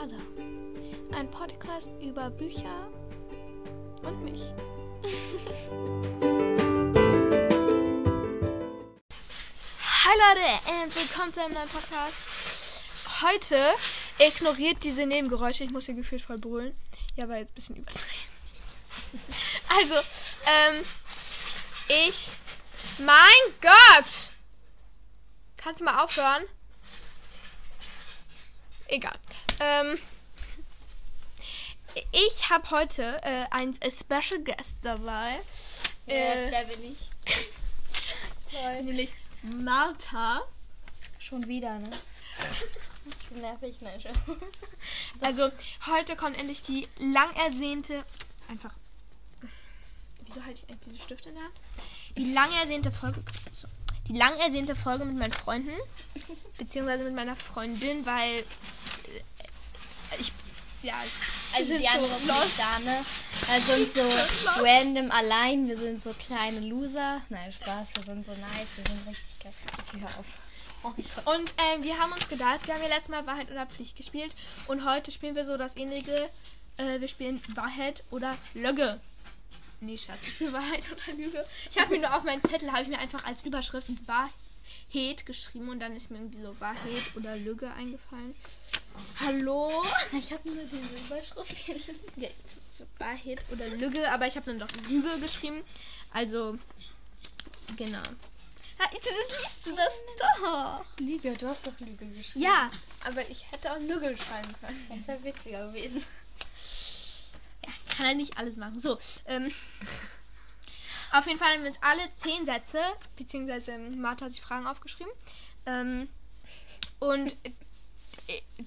Ada. Ein Podcast über Bücher und mich. Hi Leute und willkommen zu einem neuen Podcast. Heute ignoriert diese Nebengeräusche. Ich muss hier gefühlt voll brüllen. Ja, war jetzt ein bisschen übertrieben. Also, ähm, ich. Mein Gott! Kannst du mal aufhören? Egal. Ähm, ich habe heute äh, einen Special Guest dabei. Yes, Äh, der bin ich. nämlich Martha. Schon wieder, ne? Nervig, nein, schon. Also, heute kommt endlich die lang ersehnte. Einfach. Wieso halte ich eigentlich diese Stifte in der Hand? Die lang ersehnte Folge. So, die lang ersehnte Folge mit meinen Freunden. Beziehungsweise mit meiner Freundin, weil. Ich. Ja, Also die anderen so sind da, ne? Wir sind so random allein. Wir sind so kleine Loser. Nein, Spaß. Wir sind so nice. Wir sind richtig geil. Okay, hör auf. Oh. Und äh, wir haben uns gedacht, wir haben ja letztes Mal Wahrheit oder Pflicht gespielt. Und heute spielen wir so das ähnliche. Äh, wir spielen Wahrheit oder Lüge. Nee, Schatz, ich spiele Wahrheit oder Lüge. Ich habe mir nur auf meinen Zettel, habe ich mir einfach als Überschrift Wahrheit geschrieben. Und dann ist mir irgendwie so Wahrheit oder Lüge eingefallen. Hallo? Ich habe nur diese Überschrift gelesen. Ja, Wahrheit oder Lüge, aber ich habe dann doch Lüge geschrieben. Also, genau. Ja, jetzt liest du das doch. Lüge, du hast doch Lüge geschrieben. Ja, aber ich hätte auch Lüge schreiben können. Das wäre witziger gewesen. Ja, kann er nicht alles machen. So, ähm. Auf jeden Fall haben wir uns alle zehn Sätze, beziehungsweise Martha hat sich Fragen aufgeschrieben. Ähm, und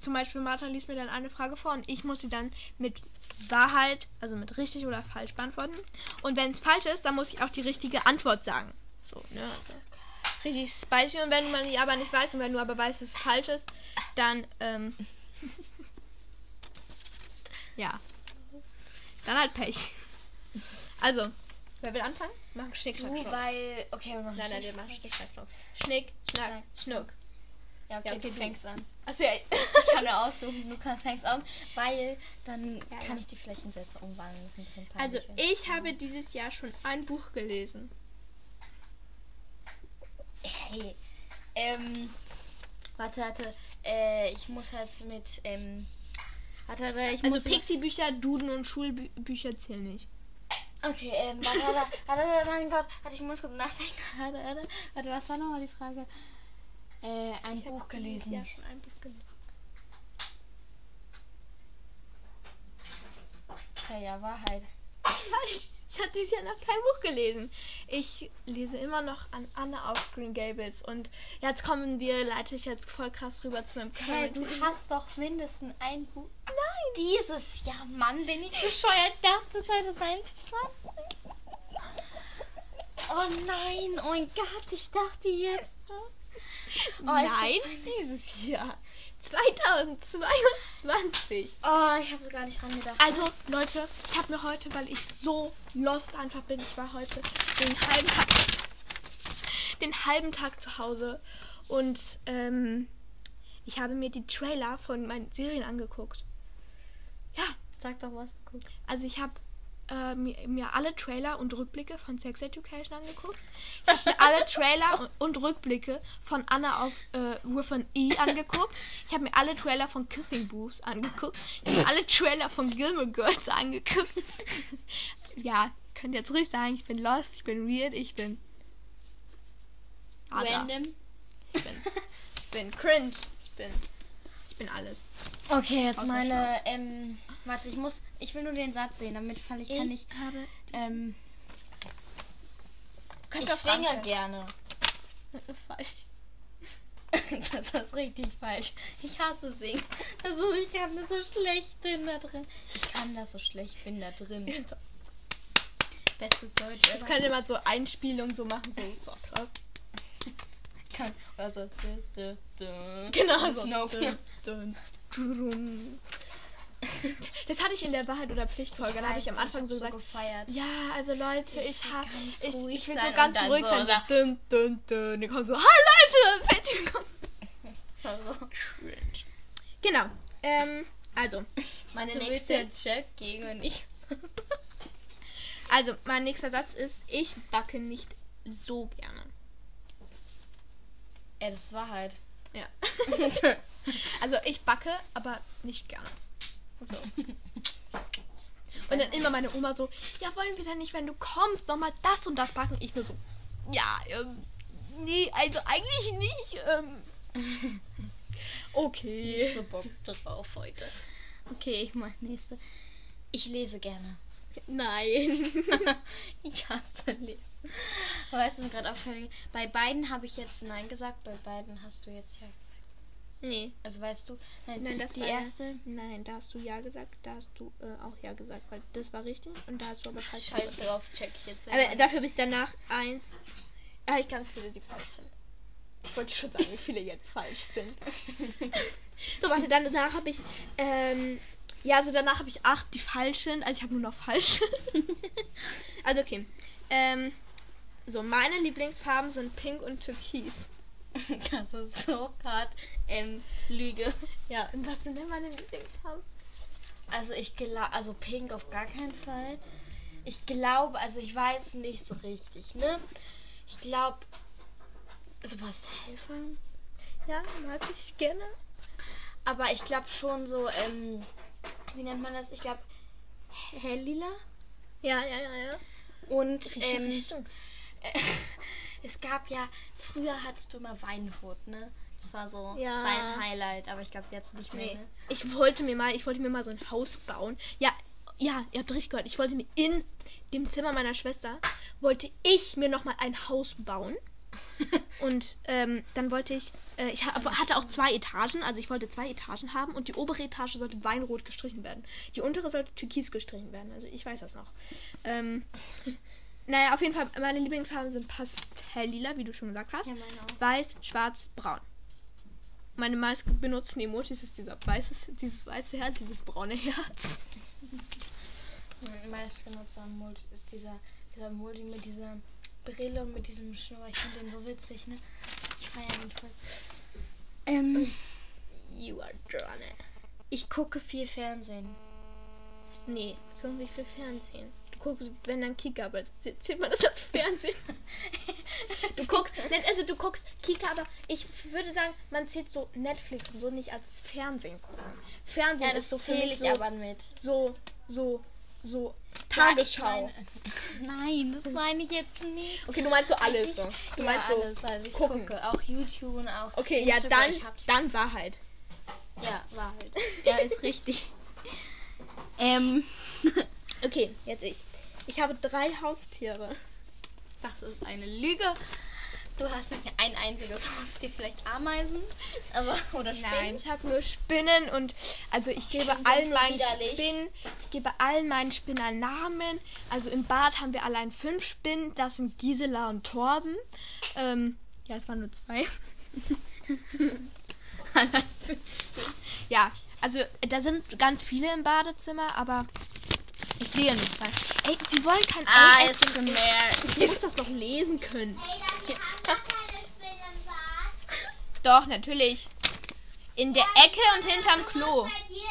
zum Beispiel Martha liest mir dann eine Frage vor und ich muss sie dann mit Wahrheit, also mit richtig oder falsch beantworten. Und wenn es falsch ist, dann muss ich auch die richtige Antwort sagen. So, ne? Also richtig spicy. Und wenn man die aber nicht weiß und wenn du aber weißt, dass es falsch ist, dann, ähm, ja. Dann halt Pech. Also, wer will anfangen? Machen Schnick, Schnack, Schnuck. weil. Okay, wir machen Nein, nein, wir machen Schnick, Schnack, Schnuck. Schnick, Schnack. Schnuck. Ja, okay, Ja, okay, du fängst an. Achso, ja. Ich kann mir aussuchen, du kann, fängst an, weil dann Ja, kann ich die Flächensätze umwandeln. Das ist ein bisschen Also, peinlich. ich habe dieses Jahr schon ein Buch gelesen. Hey, ähm, warte, warte, äh, ich muss jetzt mit, ähm, warte, warte, ich Also, muss... Pixie-Bücher, Duden und Schulbücher zählen nicht. okay, ähm, warte, warte, warte, warte, mein Gott, warte, ich muss kurz nachdenken, warte, warte, warte, was war nochmal die Frage? Äh, ein Ich Buch gelesen. Jahr schon ein Buch gelesen. Okay, ja, Wahrheit. Ich habe dieses Jahr noch kein Buch gelesen. Ich lese immer noch an Anna auf Green Gables. Und jetzt kommen wir, leite ich jetzt voll krass rüber zu meinem Hä, Current du hast doch mindestens ein Buch. Nein! Dieses Jahr, Mann, bin ich bescheuert. Dachte 2021. Oh nein, oh mein Gott, ich dachte jetzt. Oh, Nein, dieses Jahr. 2022. Oh, ich habe gar nicht dran gedacht. Also, Leute, ich habe mir heute, weil ich so lost einfach bin, ich war heute den halben Tag, den halben Tag zu Hause und ähm, ich habe mir die Trailer von meinen Serien angeguckt. Ja, Sag doch was, guck. also ich habe äh, mir, mir alle Trailer und Rückblicke von Sex Education angeguckt. Ich habe mir alle Trailer und, und Rückblicke von Anna auf äh, Riffin E angeguckt. Ich habe mir alle Trailer von Kissing Booths angeguckt. Ich habe mir alle Trailer von Gilmore Girls angeguckt. ja, könnt jetzt ruhig sagen, ich bin lost, ich bin weird, ich bin Ada. Random. Ich bin, ich bin cringe, ich bin, bin alles. Okay, jetzt Außer meine, ähm, warte, ich muss, ich will nur den Satz sehen, damit kann ich, kann ich, habe ähm, Könnt ich singe Anschlag- gerne. falsch. Das ist richtig falsch. Ich hasse singen. Also ich kann das so schlecht bin da drin. Ich kann das so schlecht bin da drin. Bestes Deutsch. Jetzt ihr mal so Einspielungen so machen, so, so Applaus. Kann. Also. dü, dü, dü. Genau so. Snoke. Das hatte ich in der Wahrheit oder Pflichtfolge. Da habe ich am Anfang so gesagt, gefeiert. ja, also Leute, ich, will habe, ich, ich will so ganz ruhig so, sein. oder? Dun, dun, dun. Dann kommt so, hi Leute, Betty kommt. Also. Cringe. Genau. Ähm, Also, meine Du bist nächste. der Chef gegen und ich. Also, mein nächster Satz ist: Ich backe nicht so gerne. Ja, das ist Wahrheit. Ja. also, ich backe, aber nicht gerne. So. Und dann immer meine Oma so: Ja, wollen wir dann nicht, wenn du kommst, nochmal das und das backen? Ich nur so: Ja, ähm, nee, also eigentlich nicht. Ähm. Okay. Ich so Bock drauf heute. Okay, ich mach nächste. Ich lese gerne. Nein. ich hasse Lesen. Aber weißt du, gerade aufgefallen, bei beiden habe ich jetzt Nein gesagt, bei beiden hast du jetzt Ja gesagt. nee. Also weißt du, nein, Nein, das die war erste. Nein, da hast du ja gesagt, da hast du äh, auch ja gesagt, weil das war richtig und da hast du aber falsch Scheiß gesagt. drauf, check ich jetzt. Aber dafür bist danach eins. Da habe ich ganz viele, die falsch sind. Ich wollte schon sagen, wie viele jetzt falsch sind. so, warte, dann danach habe ich, ähm, ja, also danach habe ich acht, die falsch sind. Also ich habe nur noch falsche. also okay. Ähm, so, meine Lieblingsfarben sind Pink und Türkis. das ist so hart. Ähm, Lüge. Ja, und was sind denn meine Lieblingsfarben? Also ich glaube, also Pink auf gar keinen Fall. Ich glaube, also ich weiß nicht so richtig, ne? Ich glaube, so Pastellfarben. Ja, mag ich gerne. Aber ich glaube schon so, ähm, wie nennt man das? Ich glaube, helllila. Ja, ja, ja, ja. Und ähm, es gab ja, früher hattest du immer Weinrot, ne? Das war so Ja. dein Highlight, aber ich glaube jetzt nicht mehr. Nee. Ne? Ich wollte mir mal, ich wollte mir mal so ein Haus bauen. Ja, ja, ihr habt richtig gehört. Ich wollte mir in dem Zimmer meiner Schwester wollte ich mir noch mal ein Haus bauen. und ähm, dann wollte ich, äh, ich ha hatte auch zwei Etagen, also ich wollte zwei Etagen haben und die obere Etage sollte weinrot gestrichen werden. Die untere sollte türkis gestrichen werden. Also ich weiß das noch. Ähm, naja, auf jeden Fall, meine Lieblingsfarben sind Pastelllila, wie du schon gesagt hast. Ja. Weiß, schwarz, braun. Meine meist benutzten Emojis ist dieser weißes, dieses weiße Herz, dieses braune Herz. Mein meistgenutzter Multi ist dieser, dieser Multi mit dieser Brille und mit diesem Schnurr. Ich finde den so witzig, ne? Ich feiere den voll. Ähm, You are drawn ich gucke viel Fernsehen. Nee, ich gucke nicht viel Fernsehen. Du guckst, wenn dann Kika, aber zählt man das als Fernsehen? Du guckst, also du guckst Kika, aber ich würde sagen, man zählt so Netflix und so nicht als Fernsehen gucken. Fernsehen Ja, ist so für mich ich so, aber mit. so, so, so Ja, Tagesschau. meine- Nein, das meine ich jetzt nicht. okay, du meinst so alles so. Du ja, meinst so. alles. Also ich gucken. gucke auch YouTube und auch. Okay, ja, Instagram. dann, Ich hab's- dann Wahrheit. Ja, war halt. Ja, ist richtig. ähm, Okay, jetzt ich. Ich habe drei Haustiere. das ist eine Lüge. Du hast nicht ein einziges Haustier, vielleicht Ameisen, aber oder Spinnen. Nein, ich habe nur Spinnen und also ich gebe Spinnen allen so meinen widerlich. Spinnen, ich gebe allen meinen Spinnern Namen. Also im Bad haben wir allein fünf Spinnen. Das sind Gisela und Torben. Ähm, ja, es waren nur zwei. ja, also da sind ganz viele im Badezimmer, aber ich sehe nur zwei. Ey, die wollen kein Ei essen. Ich muss das doch lesen können. Ey. Doch, natürlich. In der Ecke und hinterm Klo. Dir.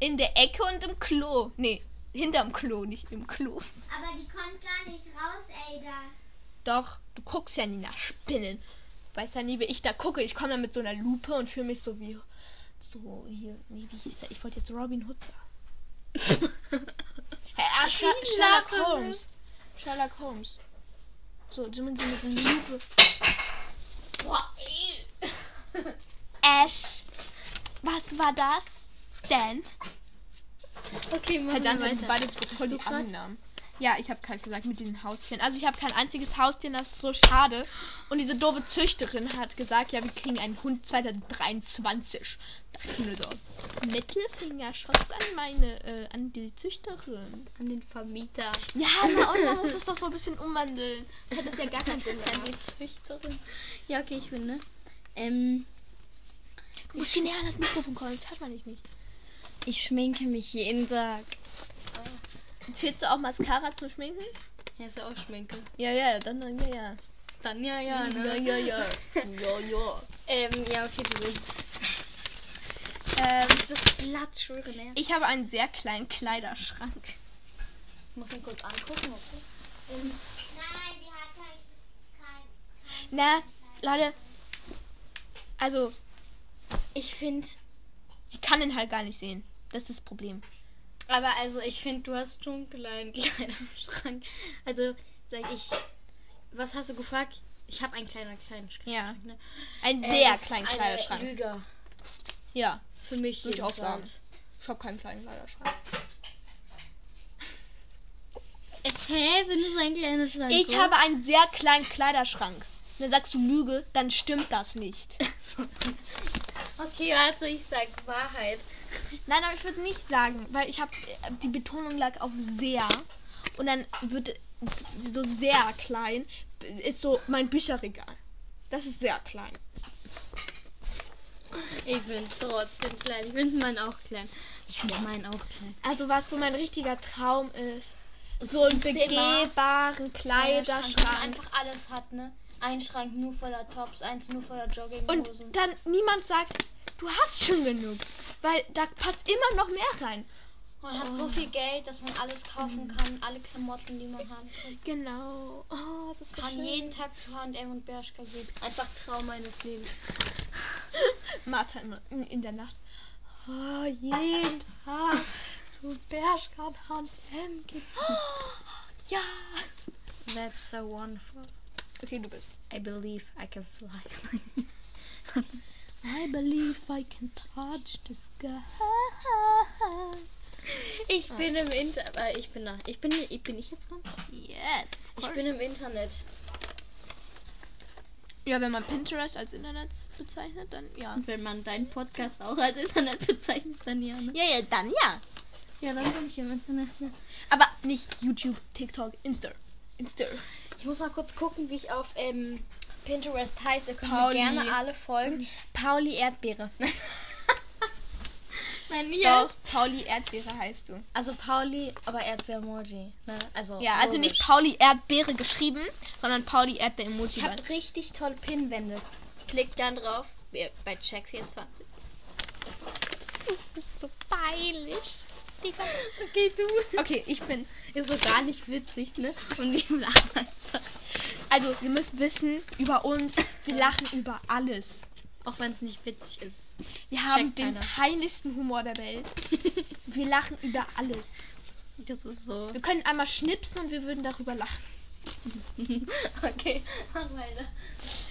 In der Ecke und im Klo. Nee, hinterm Klo, nicht im Klo. Aber die kommt gar nicht raus, Ada. Doch, du guckst ja nie nach Spinnen. Weißt ja nie, wie ich da gucke. Ich komme da mit so einer Lupe und fühle mich so wie. So, hier. Nee, wie hieß der? Ich wollte jetzt Robin Hood sagen. Ah, Ich Sherlock Holmes. Sherlock Holmes. So, so mit einer Lupe. Boah, ey. Ash. Was war das denn? Okay, machen Halt wir weiter. beide voll die? Annahmen. Ja, ich habe gerade gesagt mit den Haustieren. Also ich habe kein einziges Haustier, das ist so schade. Und diese doofe Züchterin hat gesagt, ja, wir kriegen einen Hund 2023. Da ich mir so, Mittelfingerschuss an meine, äh, an die Züchterin. An den Vermieter. Ja, na, und man muss es doch so ein bisschen umwandeln. Das hat das ja gar keinen Sinn An die Züchterin. Ja, okay, ich finde. Ähm, Du musst hier näher an das Mikrofon kommen, das hört man nicht. nicht. ich schminke mich jeden Tag. Zählst du auch Mascara zum Schminken? Ja, ist ja auch Schminke. Ja, ja, dann, dann ja, ja. Dann ja, ja, Ja, ne? ja, ja. Ja, ja. Ähm, ja, okay, du bist. Ähm, Dieses Blatt, schwöre, ne? ich habe einen sehr kleinen Kleiderschrank. Ich muss ihn kurz angucken, okay? Ähm, Nein, die hat halt kein. Na, Leute, also, ich finde, sie kann ihn halt gar nicht sehen. Das ist das Problem. Aber also ich finde, du hast schon einen kleinen Kleiderschrank. Also, sag ich, was hast du gefragt? Ich habe einen kleinen, kleinen Schrank. Ja. Ne? Einen Äh, sehr ist kleinen eine Kleiderschrank. Lüge. Ja, Für mich würde ich auch sagen. Ich habe keinen kleinen Kleiderschrank. Hä, wenn du ein kleiner Schrank Ich habe einen sehr kleinen Kleiderschrank. Dann sagst du Lüge, dann stimmt das nicht. Okay, warte, ich sag Wahrheit. Nein, aber ich würde nicht sagen, weil ich habe die Betonung lag auf sehr und dann wird so sehr klein ist so mein Bücherregal. Das ist sehr klein. Ich finde trotzdem klein. Ich finde meinen auch klein. Ich finde meinen auch klein. Also was so mein richtiger Traum ist, so einen Zimmer. begehbaren Kleiderschrank. einfach alles hat, ne? Ein Schrank nur voller Tops, eins nur voller Und Jogginghosen. dann niemand sagt, du hast schon genug, weil da passt immer noch mehr rein. Man hat so viel Geld, dass man alles kaufen kann, alle Klamotten, die man haben kann. Genau. Oh, das ist so Kann schön. jeden Tag zu H&M und Bershka gehen. Einfach Traum meines Lebens. Martha immer in, in der Nacht. Oh, jeden Tag zu Bershka und H&M gehen. Oh, ja. That's so wonderful. Okay, du bist. I believe I can fly. I believe I can touch the sky. ich bin im Internet. Äh, ich bin da. Ich bin, ich bin ich jetzt dran? Yes. Ich bin im Internet. Ja, wenn man Pinterest als Internet bezeichnet, dann ja. Und wenn man deinen Podcast auch als Internet bezeichnet, dann ja. Ne? Ja, ja, dann ja. Ja, dann bin ich im Internet. Ja. Aber nicht YouTube, TikTok, Insta. Insta. Ich muss mal kurz gucken, wie ich auf ähm, Pinterest heiße. Ihr könnt Pauli. mir gerne alle folgen. Pauli Erdbeere. Nein, Doch, Pauli Erdbeere heißt du. Also Pauli, aber Erdbeer-Emoji. Ne? Also Ja, also nicht logisch. Pauli Erdbeere geschrieben, sondern Pauli Erdbeer-Emoji. Ich habe richtig tolle Pinwände. Klickt dann drauf. Bei Check24. Du bist so peinlich. Digga. Okay, du. Okay, ich bin. Ist so gar nicht witzig, ne? Und wir lachen einfach. Also, ihr müsst wissen über uns, wir lachen über alles. Auch wenn es nicht witzig ist. Wir Checkt haben den keiner. peinlichsten Humor der Welt. Wir lachen über alles. Das ist so. Wir können einmal schnipsen und wir würden darüber lachen. Okay, mach weiter.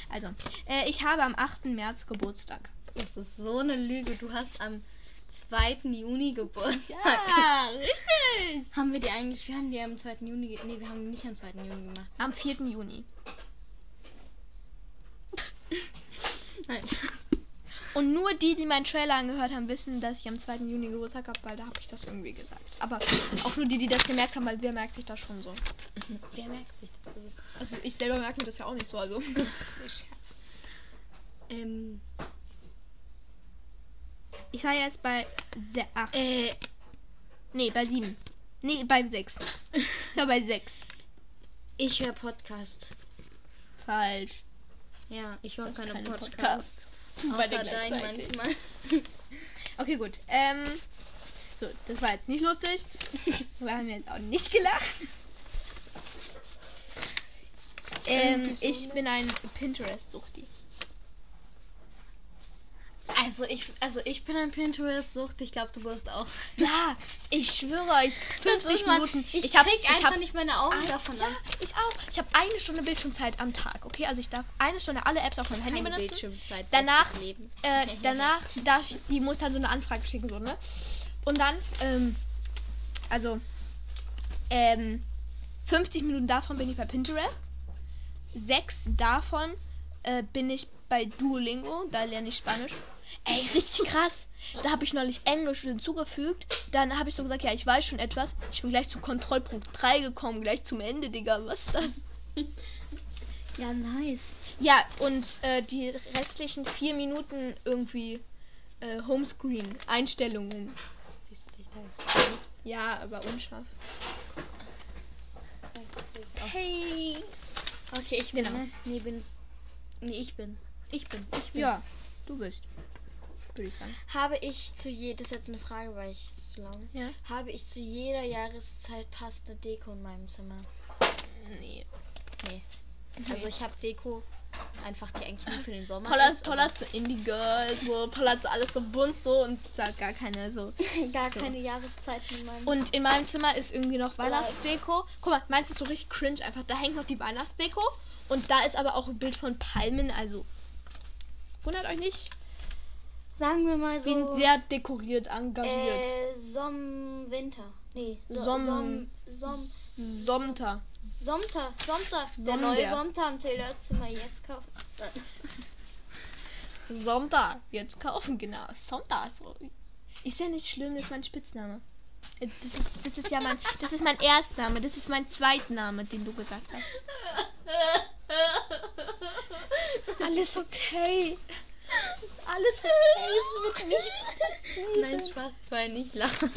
Also, äh, ich habe am 8. März Geburtstag. Das ist so eine Lüge. Du hast am 2. Juni Geburtstag. Ja, richtig. Haben wir die eigentlich, wir haben die am 2. Juni, nee, wir haben die nicht am 2. Juni gemacht. Am 4. Juni. Nein. Und nur die, die meinen Trailer angehört haben, wissen, dass ich am 2. Juni Geburtstag habe, weil da habe ich das irgendwie gesagt. Aber auch nur die, die das gemerkt haben, weil wer merkt sich das schon so? Wer merkt sich das? Also, Also ich selber merke mir das ja auch nicht so, also. Scherz. ähm, Ich war jetzt bei 8. äh, nee, bei 7. Nee, bei 6. Ich war bei 6. ich höre Podcast. Falsch. Ja, ich höre keine, keine Podcasts. Podcast. Beide Außer dein manchmal. Okay, gut. Ähm, so, das war jetzt nicht lustig. Wir haben jetzt auch nicht gelacht. Ähm, ich bin ein Pinterest-Suchti. Also ich, also ich bin ein Pinterest-Sucht. Ich glaube, du wirst auch. Ja, ich schwöre euch. 50 man- Minuten. Ich, ich habe einfach hab, nicht meine Augen ein- davon ja, an. ich auch. Ich habe eine Stunde Bildschirmzeit am Tag. Okay, also ich darf eine Stunde alle Apps auf meinem Handy benutzen. Bildschirmzeit, Danach, äh, danach darf ich, die muss dann so eine Anfrage schicken, so, ne? Und dann, ähm, also, ähm, 50 Minuten davon bin ich bei Pinterest. Sechs davon äh, bin ich bei Duolingo, da lerne ich Spanisch. Ey, richtig krass. Da habe ich neulich Englisch hinzugefügt. Dann habe ich so gesagt, ja, ich weiß schon etwas. Ich bin gleich zu Kontrollpunkt 3 gekommen, gleich zum Ende, Digga. Was ist das? Ja, nice. Ja, und äh, die restlichen vier Minuten irgendwie äh, Homescreen, Einstellungen. Siehst du dich da? Ja, aber unscharf. Hey. Okay, ich bin. Genau. Ne? Nee, bin. Nee, ich bin. Ich bin. Ich bin. Ja, du bist. Würde ich sagen. Habe ich zu je, das ist jetzt eine Frage, weil ich zu lang. Ja. Habe ich zu jeder Jahreszeit passende Deko in meinem Zimmer? Nee. Nee. Also ich habe Deko einfach, die eigentlich nur für den Sommer Paula ist. ist so Indie-Girl, so, Paula hat so alles so bunt so und sagt gar keine so. gar keine Jahreszeiten in meinem Und in meinem Zimmer ist irgendwie noch Weihnachtsdeko. Guck mal, meins ist so richtig cringe einfach. Da hängt noch die Weihnachtsdeko. Und da ist aber auch ein Bild von Palmen. Also, wundert euch nicht. Sagen wir mal so. Bin sehr dekoriert, engagiert. äh, Som Winter. Nee, so, Som- Som Som Somter. Somter, Somter. Der Sommer. neue Somter am Taylors Zimmer jetzt kaufen. Somter. Jetzt kaufen, genau. Somter. So. Ist ja nicht schlimm, das ist mein Spitzname. Äh, Das ist, das ist ja mein, das ist mein Erstname, das ist mein Zweitname, den du gesagt hast. Alles okay. Es ist alles okay, es wird nichts. Nein, Spaß, war nicht lachen.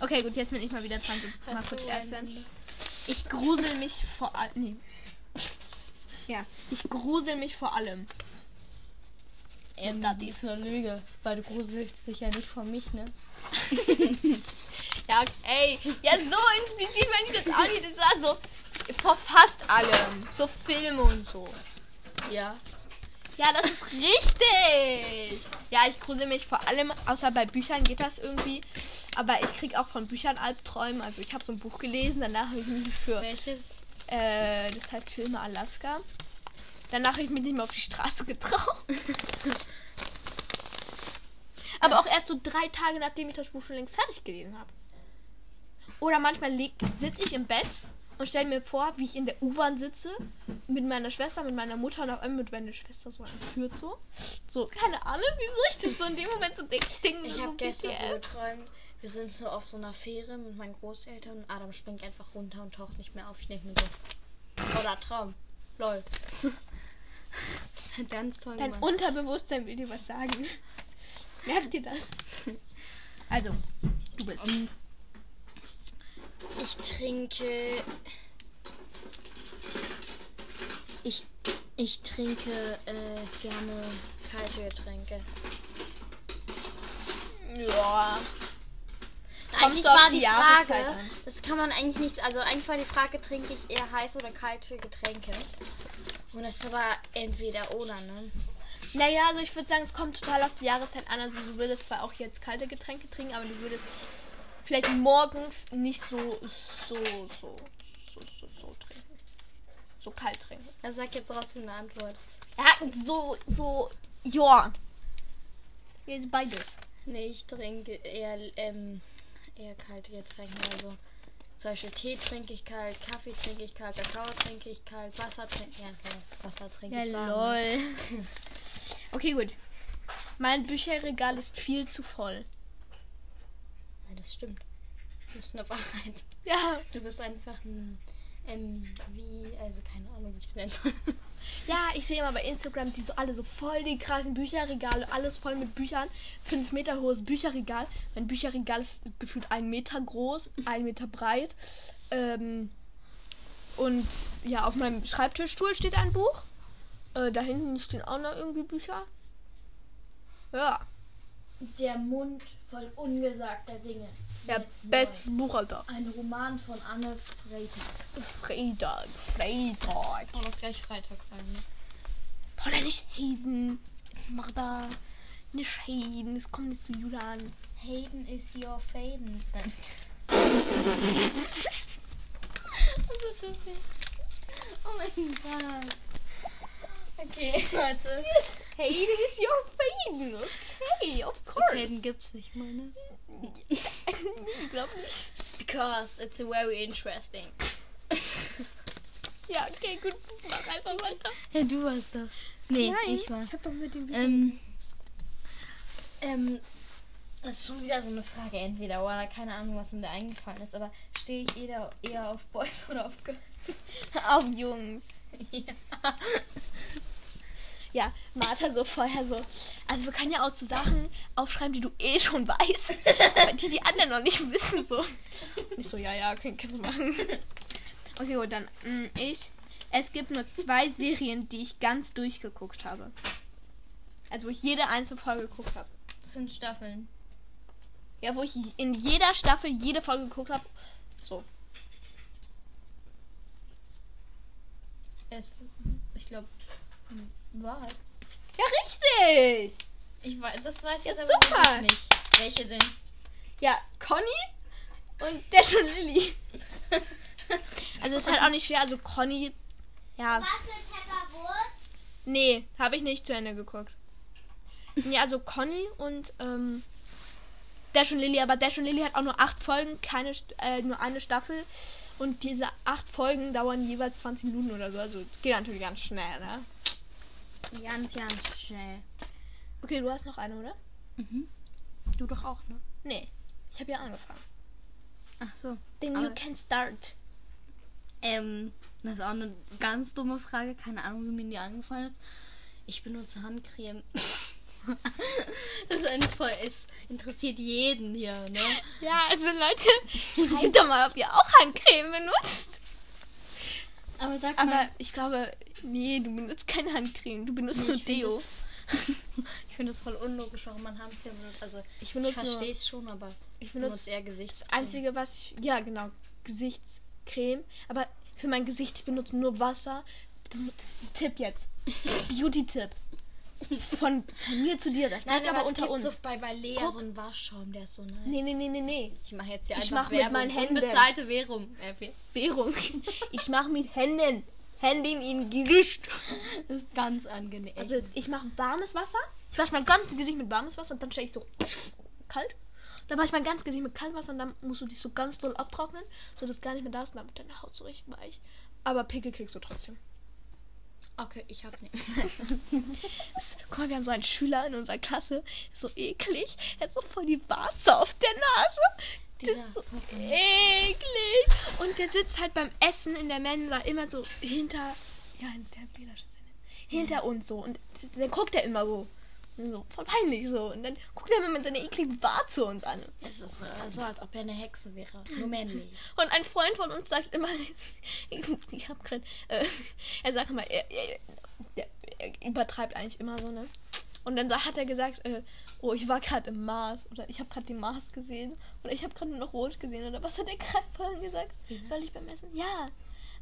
Okay, gut, jetzt bin ich mal wieder dran. So, mal kurz werden. Ich grusel mich vor allem. Nee. Ja, ich grusel mich vor allem. Ja, das ist eine Lüge, weil du gruselst dich ja nicht vor mich, ne? Ja, ey, ja, so explizit meine ich das auch nicht. Das war so vor fast allem. So Filme und so. Ja. Ja, das ist richtig. Ja, ich grusel mich vor allem, außer bei Büchern geht das irgendwie. Aber ich krieg auch von Büchern Albträume. Also ich habe so ein Buch gelesen, danach habe ich mich für, Welches? äh, das heißt Filme Alaska. Danach habe ich mich nicht mehr auf die Straße getraut. Aber auch erst so drei Tage, nachdem ich das Buch schon längst fertig gelesen habe. Oder manchmal sitze ich im Bett und stelle mir vor, wie ich in der U-Bahn sitze mit meiner Schwester, mit meiner Mutter und auf einmal mit meiner Schwester so entführt so. So, keine Ahnung, wieso ich das so in dem Moment so denke. Ich denke Ich so habe gestern so geträumt, wir sind so auf so einer Fähre mit meinen Großeltern und Adam springt einfach runter und taucht nicht mehr auf. Ich denke mir so, oder Traum. Lol. Ganz toll Dein gemacht. Unterbewusstsein will dir was sagen. Merkt ihr das? Also, du bist. Ich trinke. Ich, ich trinke äh, gerne kalte Getränke. Ja. Eigentlich war die Frage, das kann man eigentlich nicht, also eigentlich war die Frage, trinke ich eher heiße oder kalte Getränke? Und das ist aber entweder oder, ne? Naja, also ich würde sagen, es kommt total auf die Jahreszeit an. Also du würdest zwar auch jetzt kalte Getränke trinken, aber du würdest vielleicht morgens nicht so, so, so, so, so, so trinken. So kalt trinken. Er sagt jetzt trotzdem eine Antwort. Ja, so, so, ja. Jetzt beides. Nee, ich trinke eher, ähm, eher kalte Getränke. Also zum Beispiel Tee trinke ich kalt, Kaffee trinke ich kalt, Kakao trinke ich kalt, Wasser trinke ja, okay, Wasser trinke ich warm. ne? Okay, gut. Mein Bücherregal ist viel zu voll. Das stimmt. Das ist eine Wahrheit. Ja. Du bist einfach ein, ähm, wie, also keine Ahnung, wie ich es nennen soll. Ja, ich sehe immer bei Instagram, die so alle so voll die krassen Bücherregale, alles voll mit Büchern. Fünf Meter hohes Bücherregal. Mein Bücherregal ist gefühlt ein Meter groß, ein Meter breit. Ähm, und ja, auf meinem Schreibtischstuhl steht ein Buch. Äh, da hinten stehen auch noch irgendwie Bücher. Ja, Der Mund voll ungesagter Dinge. ja Jetzt bestes Buch, Alter. Ein Roman von Anne Freitag. Freitag, Freitag. Kann auch gleich Freitag sagen, ne? Paula, nicht Hayden. Mach da. Nicht Hayden, es kommt nicht zu Julian. Hayden is your Faden. Was ist das hier? Oh mein Gott. Okay, warte. Yes, Hayden is your Hayden. Okay, of course. Hayden gibt's nicht, meine. ich glaube nicht. Because it's very interesting. Ja, okay, gut. Mach einfach weiter. Ja, du warst doch. Nee, Nein, ich war. ich hab doch mit dem Ähm, ähm, das ist schon wieder so eine Frage, entweder oder keine Ahnung, was mir da eingefallen ist, aber stehe ich eher, eher auf Boys oder auf Girls? auf Jungs. ja. Ja, Martha so vorher so. Also wir können ja auch so Sachen aufschreiben, die du eh schon weißt, aber die die anderen noch nicht wissen so. Ich so, ja, ja, können, kannst du machen. Okay, gut, dann mm, ich. Es gibt nur zwei Serien, die ich ganz durchgeguckt habe. Also wo ich jede einzelne Folge geguckt habe. Das sind Staffeln. Ja, wo ich in jeder Staffel jede Folge geguckt habe. So. Es, ich glaube, Wahrheit. Ja, richtig! Ich weiß, das weiß Ja, ich aber super. wirklich nicht. Welche denn? Ja, Conny und Dash und Lilly. Also ist halt auch nicht schwer. Also Conny, ja, Was mit Pepper Woods? nee, habe ich nicht zu Ende geguckt. Nee, also Conny und ähm, Dash und Lilly, aber Dash und Lilly hat auch nur acht Folgen, keine, St- äh, nur eine Staffel. Und diese acht Folgen dauern jeweils 20 Minuten oder so. Also es geht natürlich ganz schnell, ne? Ganz, ganz schnell. Okay, du hast noch eine, oder? Mhm. Du doch auch, ne? Nee, ich habe ja angefangen. Ach so. Then you can start. Ähm, das ist auch eine ganz dumme Frage. Keine Ahnung, wie mir die angefallen ist. Ich benutze Handcreme. das ist voll, es interessiert jeden hier, ne? Ja, also Leute, schreibt doch mal, ob ihr auch Handcreme benutzt. Aber sag Aber mal, ich glaube, nee, du benutzt keine Handcreme, du benutzt nur ich Deo. ich finde es voll unlogisch, warum man Handcreme benutzt. Also, Ich ich benutze verstehe nur, es schon, aber ich ich benutze eher Gesicht. das einzige, was ich, ja genau, Gesichtscreme. Aber für mein Gesicht, ich benutze nur Wasser. Das, das ist ein Tipp jetzt. Beauty-Tipp. Von, von mir zu dir, das Nein, bleibt aber unter uns. so bei, bei Lea Guck. so einen Waschschaum, der ist so nice. Nee, nee, nee, nee, nee. Ich mache jetzt hier Ich einfach mach mit Werbung. meinen Händen. Unbezahlte Währung. Äh, Währung. Ich mache mit Händen. Hände in Gesicht. Das ist ganz angenehm. Also ich mache warmes Wasser. Ich wasche mein ganzes Gesicht mit warmes Wasser und dann stelle ich so kalt. Dann wasche ich mein ganzes Gesicht mit kaltem Wasser und dann musst du dich so ganz doll abtrocknen, sodass gar nicht mehr da ist und dann wird deine Haut so richtig weich. Aber Pickel kriegst du trotzdem. Okay, ich hab nicht. Das, guck mal, wir haben so einen Schüler in unserer Klasse, ist so eklig. Er hat so voll die Warze auf der Nase. Das ist so eklig. Und der sitzt halt beim Essen in der Mensa immer so hinter, ja, hinter hinter uns so. Und dann guckt er immer so. So, voll peinlich so. Und dann guckt er immer mit seiner ekligen Warze uns an. Es ist äh, so, als ob er eine Hexe wäre. Nur männlich. Und ein Freund von uns sagt immer, ich hab grad, äh, er sagt immer, er, er, er, er übertreibt eigentlich immer so, ne? Und dann hat er gesagt, äh, oh, ich war gerade im Mars oder ich habe gerade den Mars gesehen oder ich habe gerade nur noch rot gesehen oder was hat er gerade vorhin gesagt? Weil ich beim Essen, ja.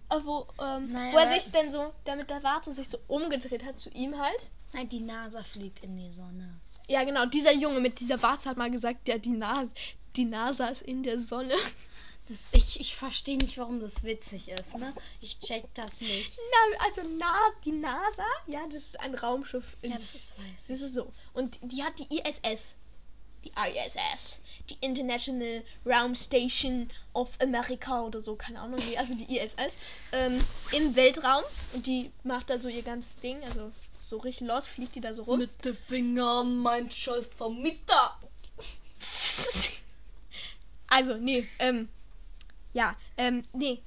Aber wo, ähm, Naja, wo er sich denn so, der mit der Warte sich so umgedreht hat zu ihm halt. Nein, die NASA fliegt in die Sonne. Ja, genau, dieser Junge mit dieser Warte hat mal gesagt, ja, die NASA, die NASA ist in der Sonne. Das, ich ich verstehe nicht, warum das witzig ist, ne? Ich check das nicht. Na, also na, die NASA, ja, das ist ein Raumschiff. Ja, das ist weiß. Das ist so. Und die hat die ISS. Die ISS. Die International Round Station of America oder so, keine Ahnung. Also die ISS. Ähm, Im Weltraum. Und die macht da so ihr ganzes Ding. Also so richtig los fliegt die da so rum. Mit den Fingern, mein scheiß Vermieter. Also, nee, ähm. Ja, ähm, nee.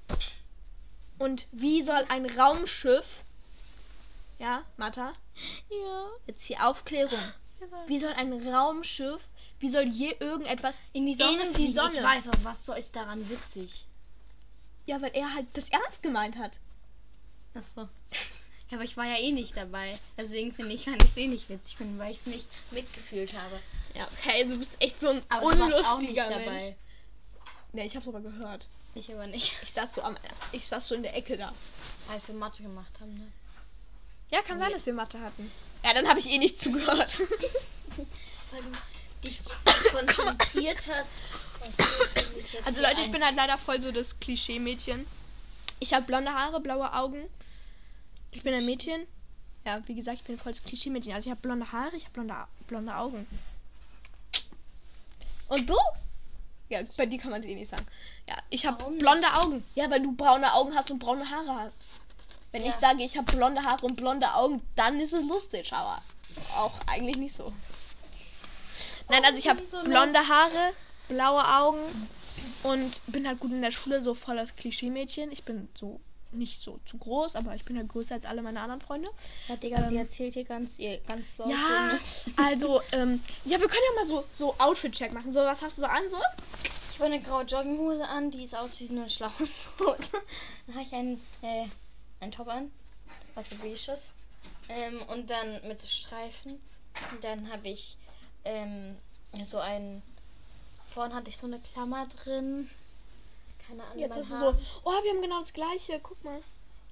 Und wie soll ein Raumschiff. Ja, Martha? Ja. Jetzt die Aufklärung. Wie soll ein Raumschiff, wie soll je irgendetwas In die Sonne in die fliegen. Sonne? Ich weiß auch, was so ist daran witzig. Ja, weil er halt das ernst gemeint hat. Achso. Ja, aber ich war ja eh nicht dabei. Deswegen finde ich, kann ich es eh nicht witzig finden, weil ich es nicht mitgefühlt habe. Ja, okay, du bist echt so ein Aber du warst auch nicht unlustiger dabei. Mensch. Nee, ich hab's aber gehört. Ich aber nicht. Ich saß so am ich saß so in der Ecke da. Weil wir Mathe gemacht haben, ne? Ja, kann sein, dass wir Mathe hatten. Ja, dann habe ich eh nicht zugehört. Weil du dich konzentriert hast. Also Leute, ich bin halt leider voll so das Klischee-Mädchen. Ich habe blonde Haare, blaue Augen. Ich bin ein Mädchen. Ja, wie gesagt, ich bin voll das Klischee-Mädchen. Also ich habe blonde Haare, ich habe blonde, blonde Augen. Und du? Ja, bei dir kann man es eh nicht sagen. Ja, ich habe blonde Augen. Ja, weil du braune Augen hast und braune Haare hast. Wenn Ja. ich sage, ich habe blonde Haare und blonde Augen, dann ist es lustig, aber auch eigentlich nicht so. Nein, also ich habe blonde Haare, blaue Augen und bin halt gut in der Schule, so voll das Klischee-Mädchen. Ich bin so nicht so zu groß, aber ich bin halt größer als alle meine anderen Freunde. Ja, Digga, sie Ähm, erzählt hier ganz, ihr ganz so Ja, schöne- also, ähm, ja, wir können ja mal so, so Outfit-Check machen. So, was hast du so an, so? Ich habe eine graue Jogginghose an, die ist aus wie eine Schlafhose. Dann habe ich einen, äh, einen Top an, was so beige ist. Ähm, und dann mit Streifen. Und dann habe ich ähm, so ein. Vorhin hatte ich so eine Klammer drin. Keine Ahnung. Jetzt hast du so. Oh, wir haben genau das gleiche. Guck mal.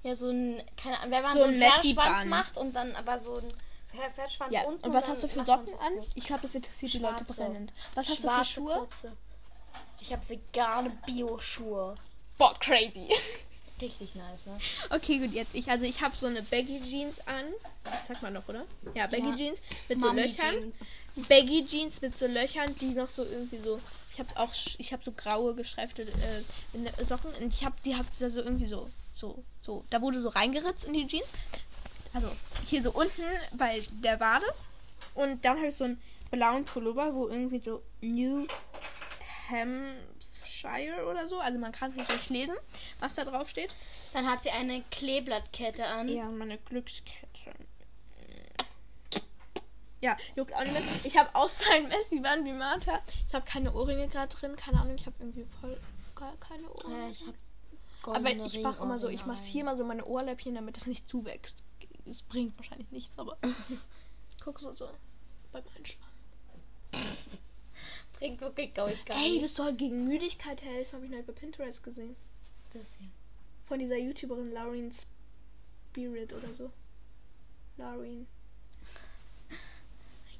Ja, so ein. Keine Ahnung. Wenn man So so, ein einen. Pferdeschwanz macht und dann aber so ein Pfer- Pferdeschwanz Ja. unten. Und was hast du für Socken so an? Ich glaube, das interessiert die Leute brennend. Was hast Schwarze, du für Schuhe? kurze. Ich habe vegane Bio-Schuhe. Boah, crazy. Richtig nice, ne? Okay, gut, jetzt ich. Also ich habe so eine Baggy Jeans an. Das sagt man noch, oder? Ja, Baggy Ja. Jeans mit so Mami Löchern. Jeans. Baggy Jeans mit so Löchern, die noch so irgendwie so. Ich habe auch, ich habe so graue gestreifte äh, der- Socken und ich habe, die hat da so irgendwie so, so, so. Da wurde so reingeritzt in die Jeans. Also hier so unten bei der Wade und dann habe ich so einen blauen Pullover, wo irgendwie so New Hampshire oder so. Also man kann es nicht richtig lesen, was da drauf steht. Dann hat sie eine Kleeblattkette an. Ja, meine Glückskette. Ja, juckt auch nicht mehr. Ich habe auch so ein Messi-Band wie Martha. Ich habe keine Ohrringe gerade drin. Keine Ahnung, ich habe irgendwie voll gar keine Ohrringe. Äh, ich habe Aber ich mache immer so, ich massiere mal so meine Ohrläppchen, damit es nicht zuwächst. Es bringt wahrscheinlich nichts, aber guck so so beim Einschlafen. Bringt wirklich gar nicht. Ey, das soll gegen Müdigkeit helfen, habe ich noch bei Pinterest gesehen. das hier. Von dieser YouTuberin Lauren Spirit oder so. Lauren.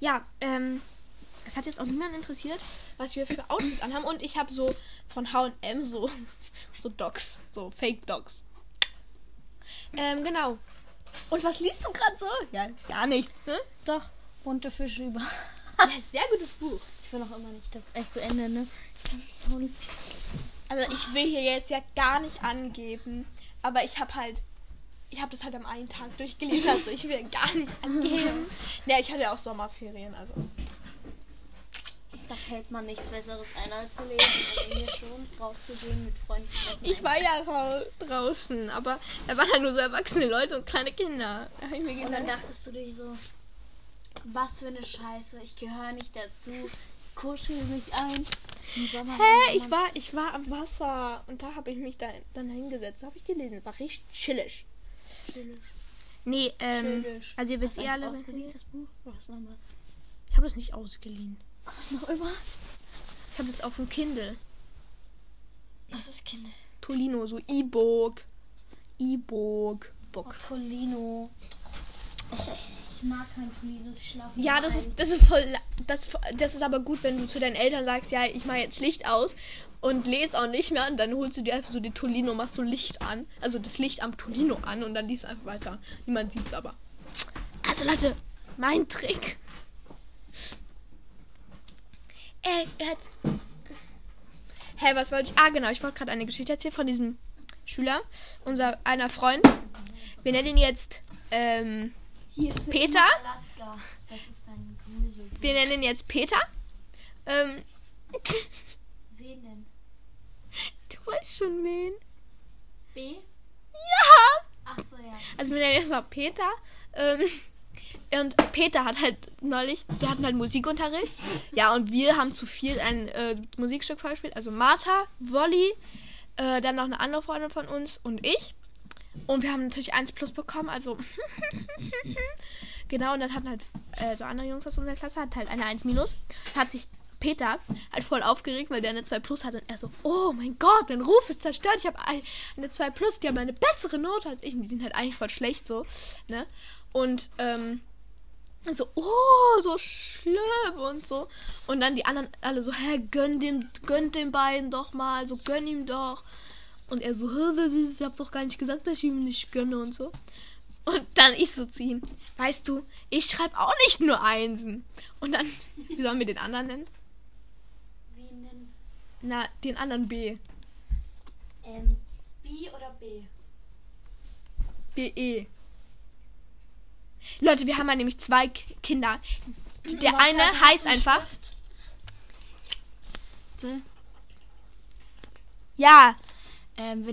Ja, ähm, es hat jetzt auch niemand interessiert, was wir für Outfits anhaben. Und ich habe so von H&M so, so Docs, so Fake Docs. Ähm, genau. Und was liest du gerade so? Ja, gar nichts, ne? Doch, bunte Fische über. Ja, sehr gutes Buch. Ich bin noch immer nicht echt zu Ende, ne? Ich kann mich so nicht. Also ich will hier jetzt ja gar nicht angeben, aber ich habe halt, ich habe das halt am einen Tag durchgelesen, also ich will gar nicht angeben. Ja, ich hatte ja auch Sommerferien, also. Da fällt man nichts Besseres ein, als zu lesen. Also mir schon, rauszugehen, mit Freunden. Ich war ja rau- draußen, aber da waren halt nur so erwachsene Leute und kleine Kinder. Da hab ich mir Und dann gedacht, dachtest du dir so, was für eine Scheiße, ich gehöre nicht dazu. Kuschel mich ein. Hä, ich war, ich war am Wasser und da habe ich mich da, dann hingesetzt, habe ich gelesen. War richtig chillig. Nee, ähm, Chillig. also ihr wisst eh du alle, ausgeliehen, das Buch? Du nochmal? ich habe das nicht ausgeliehen. Was noch immer? Ich habe das auf dem Kindle. Das ist Kinder. Tolino, so E-Book. E-Book. Oh, Book. Tolino. Ich mag kein Tolino, ich schlafe Ja, das ein. ist, das ist voll. Das, das ist aber gut, wenn du zu deinen Eltern sagst, ja, ich mache jetzt Licht aus und lese auch nicht mehr. Und dann holst du dir einfach so die Tolino, machst du Licht an. Also das Licht am Tolino an und dann liest du einfach weiter. Niemand sieht's aber. Also Leute, mein Trick. Ey, jetzt. Hä, hey, was wollte ich? Ah, genau, ich wollte gerade eine Geschichte erzählen von diesem Schüler, unser einer Freund. Wir nennen ihn jetzt ähm, Peter? Alaska. Das ist ein Gemüse. Wir nennen ihn jetzt Peter. Ähm, Wen denn? du weißt schon wen. B? Ja! Ach so, ja. Also wir nennen ihn erstmal Peter. Ähm, und Peter hat halt neulich, wir hatten halt Musikunterricht. Ja, und wir haben zu viel ein äh, Musikstück vorgespielt. Also Martha, Wolli, äh, dann noch eine andere Freundin von uns und ich. Und wir haben natürlich 1 plus bekommen, also genau, und dann hatten halt äh, so andere Jungs aus unserer Klasse, hat halt eine 1 minus. Hat sich Peter halt voll aufgeregt, weil der eine 2 plus hatte und er so, oh mein Gott, mein Ruf ist zerstört, ich habe eine 2 plus, die haben eine bessere Note als ich und die sind halt eigentlich voll schlecht so, ne? Und ähm so, oh, so schlimm und so. Und dann die anderen alle so, hä, gönn dem, gönnt den beiden doch mal, so gönn ihm doch. Und er so, ich hab doch gar nicht gesagt, dass ich ihm nicht gönne und so. Und dann ich so zu ihm, weißt du, ich schreibe auch nicht nur Einsen. Und dann, wie sollen wir den anderen nennen? Wen denn? Na, den anderen B. Ähm, B oder B? BE. Leute, wir haben ja nämlich zwei K Kinder. Der Warte, eine heißt einfach. Ja, Ähm, wir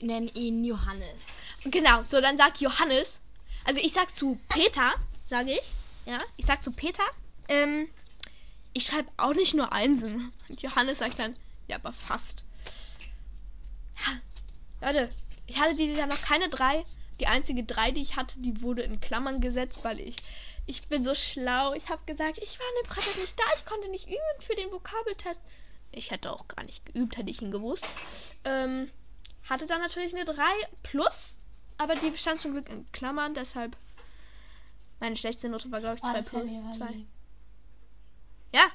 nennen, ihn Johannes. Genau, so dann sagt Johannes, also ich sag zu Peter, sage ich, ja, ich sag zu Peter, ähm, ich schreibe auch nicht nur Einsen. Und Johannes sagt dann, ja, aber fast. Ja, Leute, ich hatte dieses Jahr noch keine drei, Die einzige 3, die ich hatte, die wurde in Klammern gesetzt, weil ich ich bin so schlau. Ich habe gesagt, ich war an dem Freitag nicht da, ich konnte nicht üben für den Vokabeltest. Ich hätte auch gar nicht geübt, hätte ich ihn gewusst. Ähm, hatte dann natürlich eine 3 plus, aber die stand zum Glück in Klammern, deshalb meine schlechteste Note war, glaube ich, 2 plus. 2. Ja.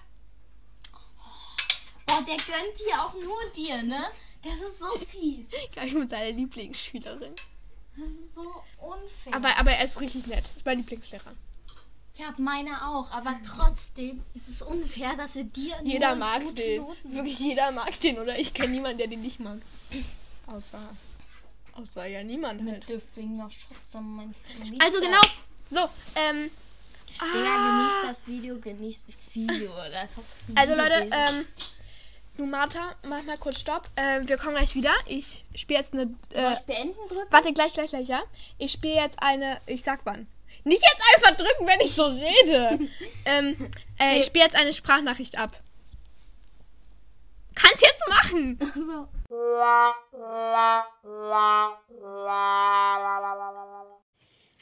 Boah, der gönnt hier auch nur dir, ne? Das ist so fies. Ich glaube, ich bin seine Lieblingsschülerin. Das ist so unfair. Aber, aber er ist richtig nett. Das ist mein Lieblingslehrer. Ja, meiner auch, aber trotzdem ist es unfair, dass er dir nur Jeder mag gute den. Noten Wirklich jeder mag den, oder? Ich kenne niemanden, der den nicht mag. Außer. Außer ja niemand halt. Mit dem Fingerschutz an mein Also genau. So, ähm. Digga, ah. genießt das Video, genießt das Video. Oder Also Leute, ähm. Du Martha, mach mal kurz Stopp. Ähm, wir kommen gleich wieder. Ich spiele jetzt eine. Soll Äh, ich beenden drücken? warte, gleich, gleich, gleich, ja? Ich spiele jetzt eine. Ich sag wann. Nicht jetzt einfach drücken, wenn ich so rede. ähm, äh, ich spiele jetzt eine Sprachnachricht ab. Kannst jetzt machen. So.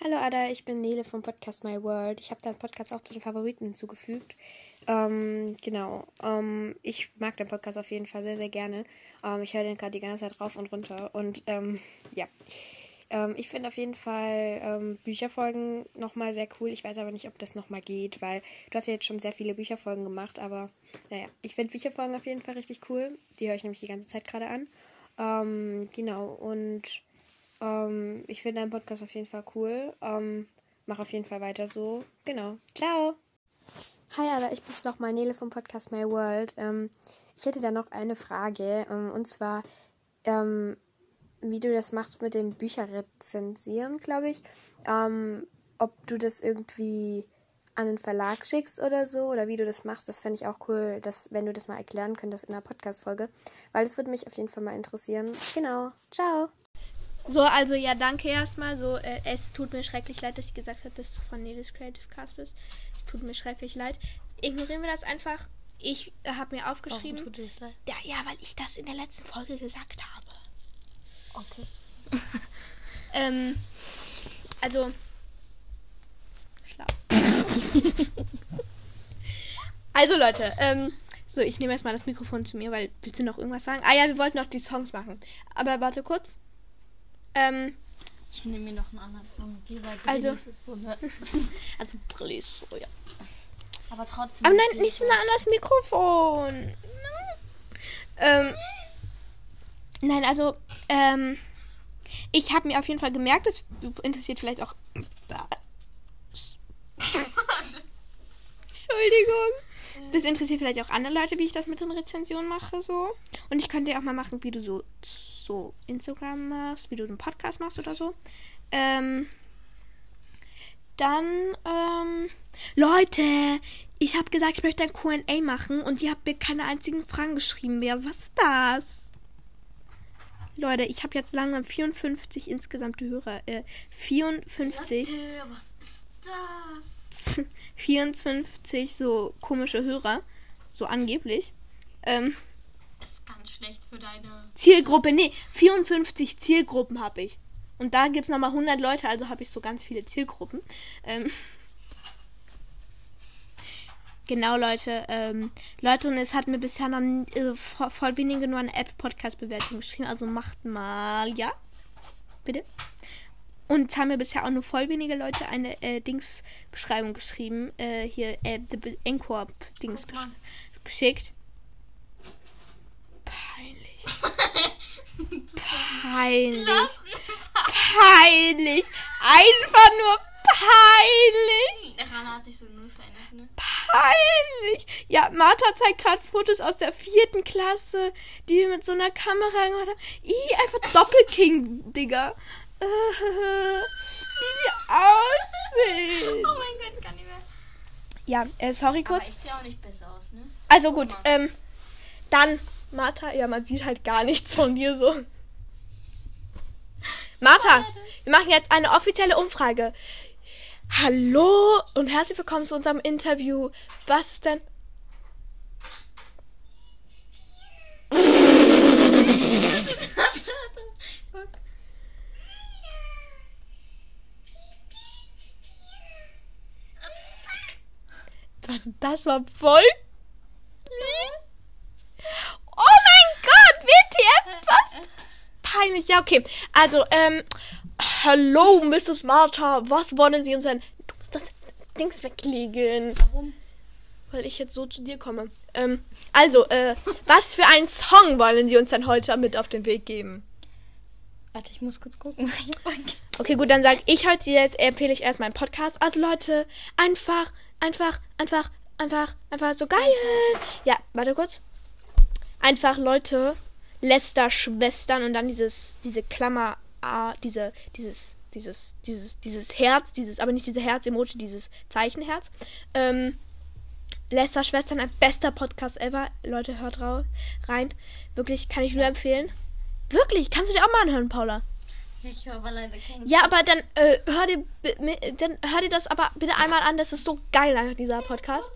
Hallo Ada, ich bin Nele vom Podcast My World. Ich habe deinen Podcast auch zu den Favoriten hinzugefügt. Ähm, genau. Ähm, ich mag den Podcast auf jeden Fall sehr, sehr gerne. Ähm, ich höre den gerade die ganze Zeit rauf und runter. Und ähm, ja. Ähm, ich finde auf jeden Fall ähm, Bücherfolgen nochmal sehr cool. Ich weiß aber nicht, ob das nochmal geht, weil du hast ja jetzt schon sehr viele Bücherfolgen gemacht. Aber naja, ich finde Bücherfolgen auf jeden Fall richtig cool. Die höre ich nämlich die ganze Zeit gerade an. Ähm, genau. Und ähm, ich finde deinen Podcast auf jeden Fall cool. Ähm, mach auf jeden Fall weiter so. Genau. Ciao. Hi Ada, ich bin's nochmal Nele vom Podcast My World. Ähm, ich hätte da noch eine Frage. Ähm, und zwar, ähm, wie du das machst mit dem Bücherrezensieren, glaube ich. Ähm, ob du das irgendwie an den Verlag schickst oder so, oder wie du das machst, das fände ich auch cool, dass, wenn du das mal erklären könntest in einer Podcast-Folge. Weil das würde mich auf jeden Fall mal interessieren. Genau. Ciao. So, also ja, danke erstmal. So, äh, es tut mir schrecklich leid, dass ich gesagt habe, dass du von Nelis Creative Cast bist. Es tut mir schrecklich leid. Ignorieren wir das einfach. Ich äh, habe mir aufgeschrieben. Warum tut dir das leid? Ja, ja, weil ich das in der letzten Folge gesagt habe. Okay. Ähm, also. Schlau. also, Leute, ähm. So, ich nehme erstmal das Mikrofon zu mir, weil willst du noch irgendwas sagen? Ah ja, wir wollten noch die Songs machen. Aber warte kurz. Ähm, Ich nehme mir noch einen anderen Song. Weil Also- Brillis ist so also Brilli ist so, ja. Aber trotzdem. Aber nein, nicht so nah an das Mikrofon. Ähm, nein, also, ähm, ich habe mir auf jeden Fall gemerkt, das interessiert vielleicht auch. Entschuldigung. Das interessiert vielleicht auch andere Leute, wie ich das mit den Rezensionen mache, so. Und ich könnte ja auch mal machen, wie du so, so Instagram machst, wie du einen Podcast machst oder so. Ähm, dann, ähm, Leute, ich habe gesagt, ich möchte ein Q&A machen und ihr habt mir keine einzigen Fragen geschrieben mehr. Was ist das? Leute, ich habe jetzt langsam 54 insgesamte Hörer. Äh, 54. Leute, was ist das? 54 so komische Hörer. So angeblich. Ähm, ist ganz schlecht für deine. Zielgruppe, nee, 54 Zielgruppen habe ich. Und da gibt es nochmal 100 Leute, also habe ich so ganz viele Zielgruppen. Ähm, genau, Leute. Ähm, Leute, und es hat mir bisher noch äh, voll, voll wenige nur eine App-Podcast-Bewertung geschrieben. Also macht mal, ja? Bitte? Und es haben mir bisher auch nur voll wenige Leute eine äh, Dings-Beschreibung geschrieben. Äh, hier, äh, the Encore-Dings gesch geschickt. Peinlich. Peinlich. Peinlich. Einfach nur peinlich. Rana hat sich so null ne? Peinlich. Ja, Martha zeigt gerade Fotos aus der vierten Klasse, die wir mit so einer Kamera gemacht haben. Ih, einfach Doppelking, Digga. Äh, wie wir aussehen. Oh mein Gott, kann nicht mehr. Ja, äh, sorry Aber kurz. ich sehe auch nicht besser aus, ne? Also gut, ähm, dann, Martha, ja, man sieht halt gar nichts von dir so. Martha, wir machen jetzt eine offizielle Umfrage. Hallo und herzlich willkommen zu unserem Interview. Was denn. Was, das war voll. Oh mein Gott, WTF, was? Peinlich. Ja, okay. Also, ähm hallo, Mrs. Martha, was wollen Sie uns denn? Du musst das Dings weglegen. Warum? Weil ich jetzt so zu dir komme. Ähm, also, äh, was für einen Song wollen Sie uns denn heute mit auf den Weg geben? Warte, ich muss kurz gucken. Okay, gut, dann sage ich heute jetzt, empfehle ich erst meinen Podcast. Also Leute, einfach, einfach, einfach, einfach, einfach so geil. Ja, warte kurz. Einfach Leute, Lester Schwestern und dann dieses, diese Klammer, ah, diese, dieses, dieses, dieses, dieses Herz, dieses, aber nicht diese Herz-Emoji, dieses Zeichenherz. Ähm, Lester Schwestern, ein bester Podcast ever. Leute, hört rein. Wirklich, kann ich nur empfehlen. Wirklich, kannst du dir auch mal anhören, Paula. Ich höre leider keine Ja, aber dann äh, hör dir dann hör dir das aber bitte einmal an. Das ist so geil, einfach dieser Podcast.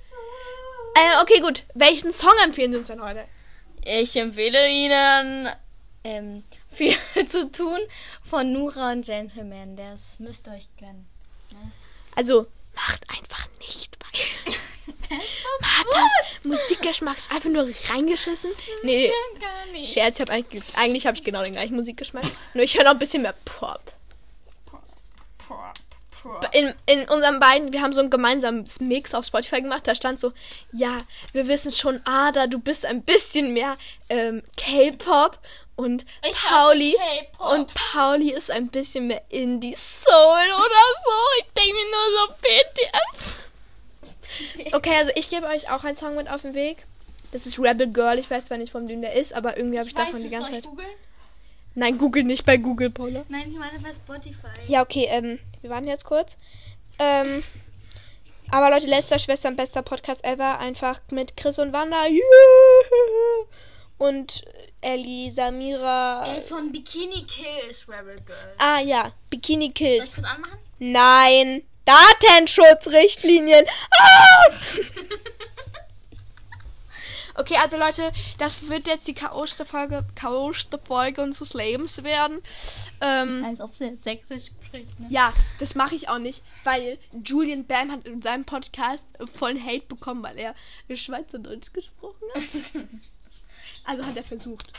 Äh, okay, gut. Welchen Song empfehlen Sie uns denn heute? Ich empfehle Ihnen ähm, viel zu tun von Nura und Gentleman. Das müsst ihr euch gönnen. Also, macht einfach nicht, weil Marthas Musikgeschmack ist einfach nur reingeschissen. Nee, Gar nicht. Scherz, ich hab eigentlich, eigentlich habe ich genau den gleichen Musikgeschmack. Nur ich höre noch ein bisschen mehr Pop. In, in unseren beiden, wir haben so ein gemeinsames Mix auf Spotify gemacht, da stand so, ja, wir wissen schon, Ada, du bist ein bisschen mehr ähm, K-Pop und Ich Pauli und Pauli ist ein bisschen mehr Indie Soul oder so. Ich denke mir nur so BTF. Okay, also ich gebe euch auch einen Song mit auf den Weg. Das ist Rebel Girl. Ich weiß zwar nicht, von wem der ist, aber irgendwie habe ich, davon die ganze Zeit. Google? Nein, Google nicht bei Google, Paula. Nein, ich meine bei Spotify. Ja, okay, ähm, wir warten jetzt kurz. Ähm, aber Leute, letzter Schwestern, bester Podcast ever. Einfach mit Chris und Wanda. Yeah. Und Ellie, Samira. Äh, von Bikini Kills Rebel Girl. Ah ja, Bikini Soll ich Kills. kurz anmachen? Nein. Datenschutzrichtlinien. Ah! Okay, also Leute, das wird jetzt die chaotischste Folge, chaotischste Folge unseres Lebens werden. Ähm, Als ob sie jetzt sächsisch spricht, ne? Ja, das mache ich auch nicht, weil Julian Bam hat in seinem Podcast vollen Hate bekommen, weil er Schweizerdeutsch gesprochen hat. Also hat er versucht.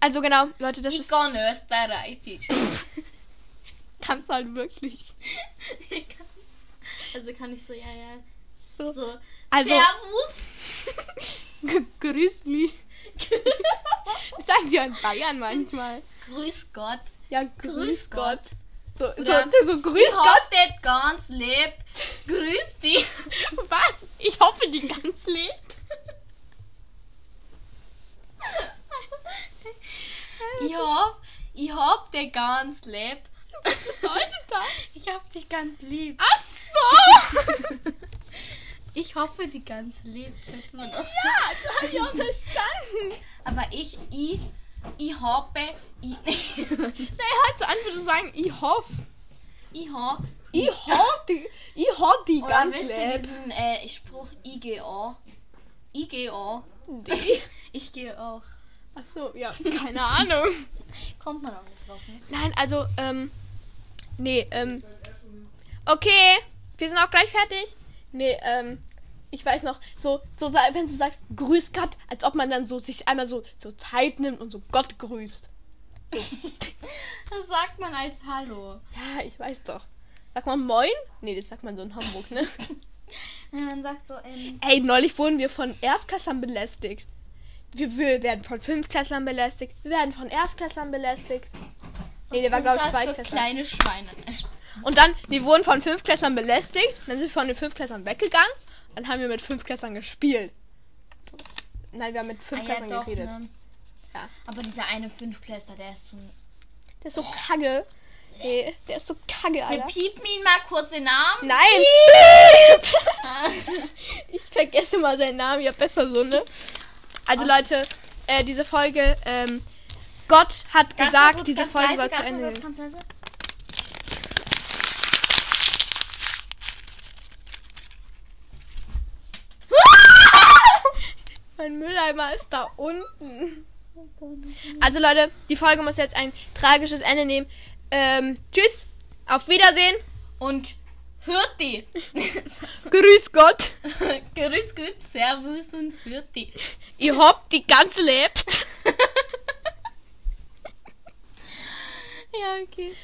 Also genau, Leute, das Ich ist kann Österreichisch. kannst halt wirklich also kann ich so, ja, ja. so. So. Also Servus. G- Grüß mich. Das sagen die in Bayern manchmal. Grüß Gott. Ja, grüß, Grüß Gott. So, so, Oder- so grüß Ich Gott. das ganz lieb. Grüß dich. Was? Ich hoffe, die ganz lebt. Ich hab, ich hab dich ganz lieb. Bedeutet das? Ich hab dich ganz lieb. Ach so. Ich hoffe, die ganz lieb. Ja, das habe ich auch verstanden. Aber ich, ich, ich hoffe, ich, Nein, halt so an, würde sagen, ich hoffe. ich hab, Ich hoffe, die, ich hoffe die oder ganz lieb. diesen äh, Spruch, ich gehe auch. Ich gehe auch. Ach so, ja, keine Ahnung. Kommt man auch nicht drauf, ne? Nein, also, ähm, nee, ähm, okay, wir sind auch gleich fertig. Nee, ähm, ich weiß noch, so, so, wenn du sagst, grüß Gott, als ob man dann so sich einmal so, so Zeit nimmt und so Gott grüßt. Das sagt man als Hallo. Ja, ich weiß doch. Sagt man Moin? Nee, das sagt man so in Hamburg, ne? Man sagt so, ähm, Ey, neulich wurden wir von Erstklässlern belästigt. Wir, wir werden von Fünftklässlern belästigt. Wir werden von Erstklässlern belästigt. Nee, der war, glaube ich, Zweitklässler. kleine Schweine. Und dann, wir wurden von Fünftklässlern belästigt. Dann sind wir von den Fünftklässlern weggegangen. Dann haben wir mit Fünftklässlern gespielt. Nein, wir haben mit Ah, ja, Fünftklässlern doch, geredet. ne? Ja. Aber dieser eine Fünftklässler, der ist so... Der ist so kacke. Nee, der ist so kacke, Wir Alter. piepen ihn mal kurz den Namen. Nein! ich vergesse mal seinen Namen. Ja, besser so, ne? Also, Leute, äh, diese Folge, ähm, Gott hat Ganz gesagt, kurz, diese Folge leise, soll zu Ende gehen. Mein Mülleimer ist da unten. Also Leute, die Folge muss jetzt ein tragisches Ende nehmen. Ähm, tschüss, auf Wiedersehen. Und Hürti. Grüß Gott. Grüß Gott, Servus und Hürti. Ihr habt die ganz lebt. Ja, okay.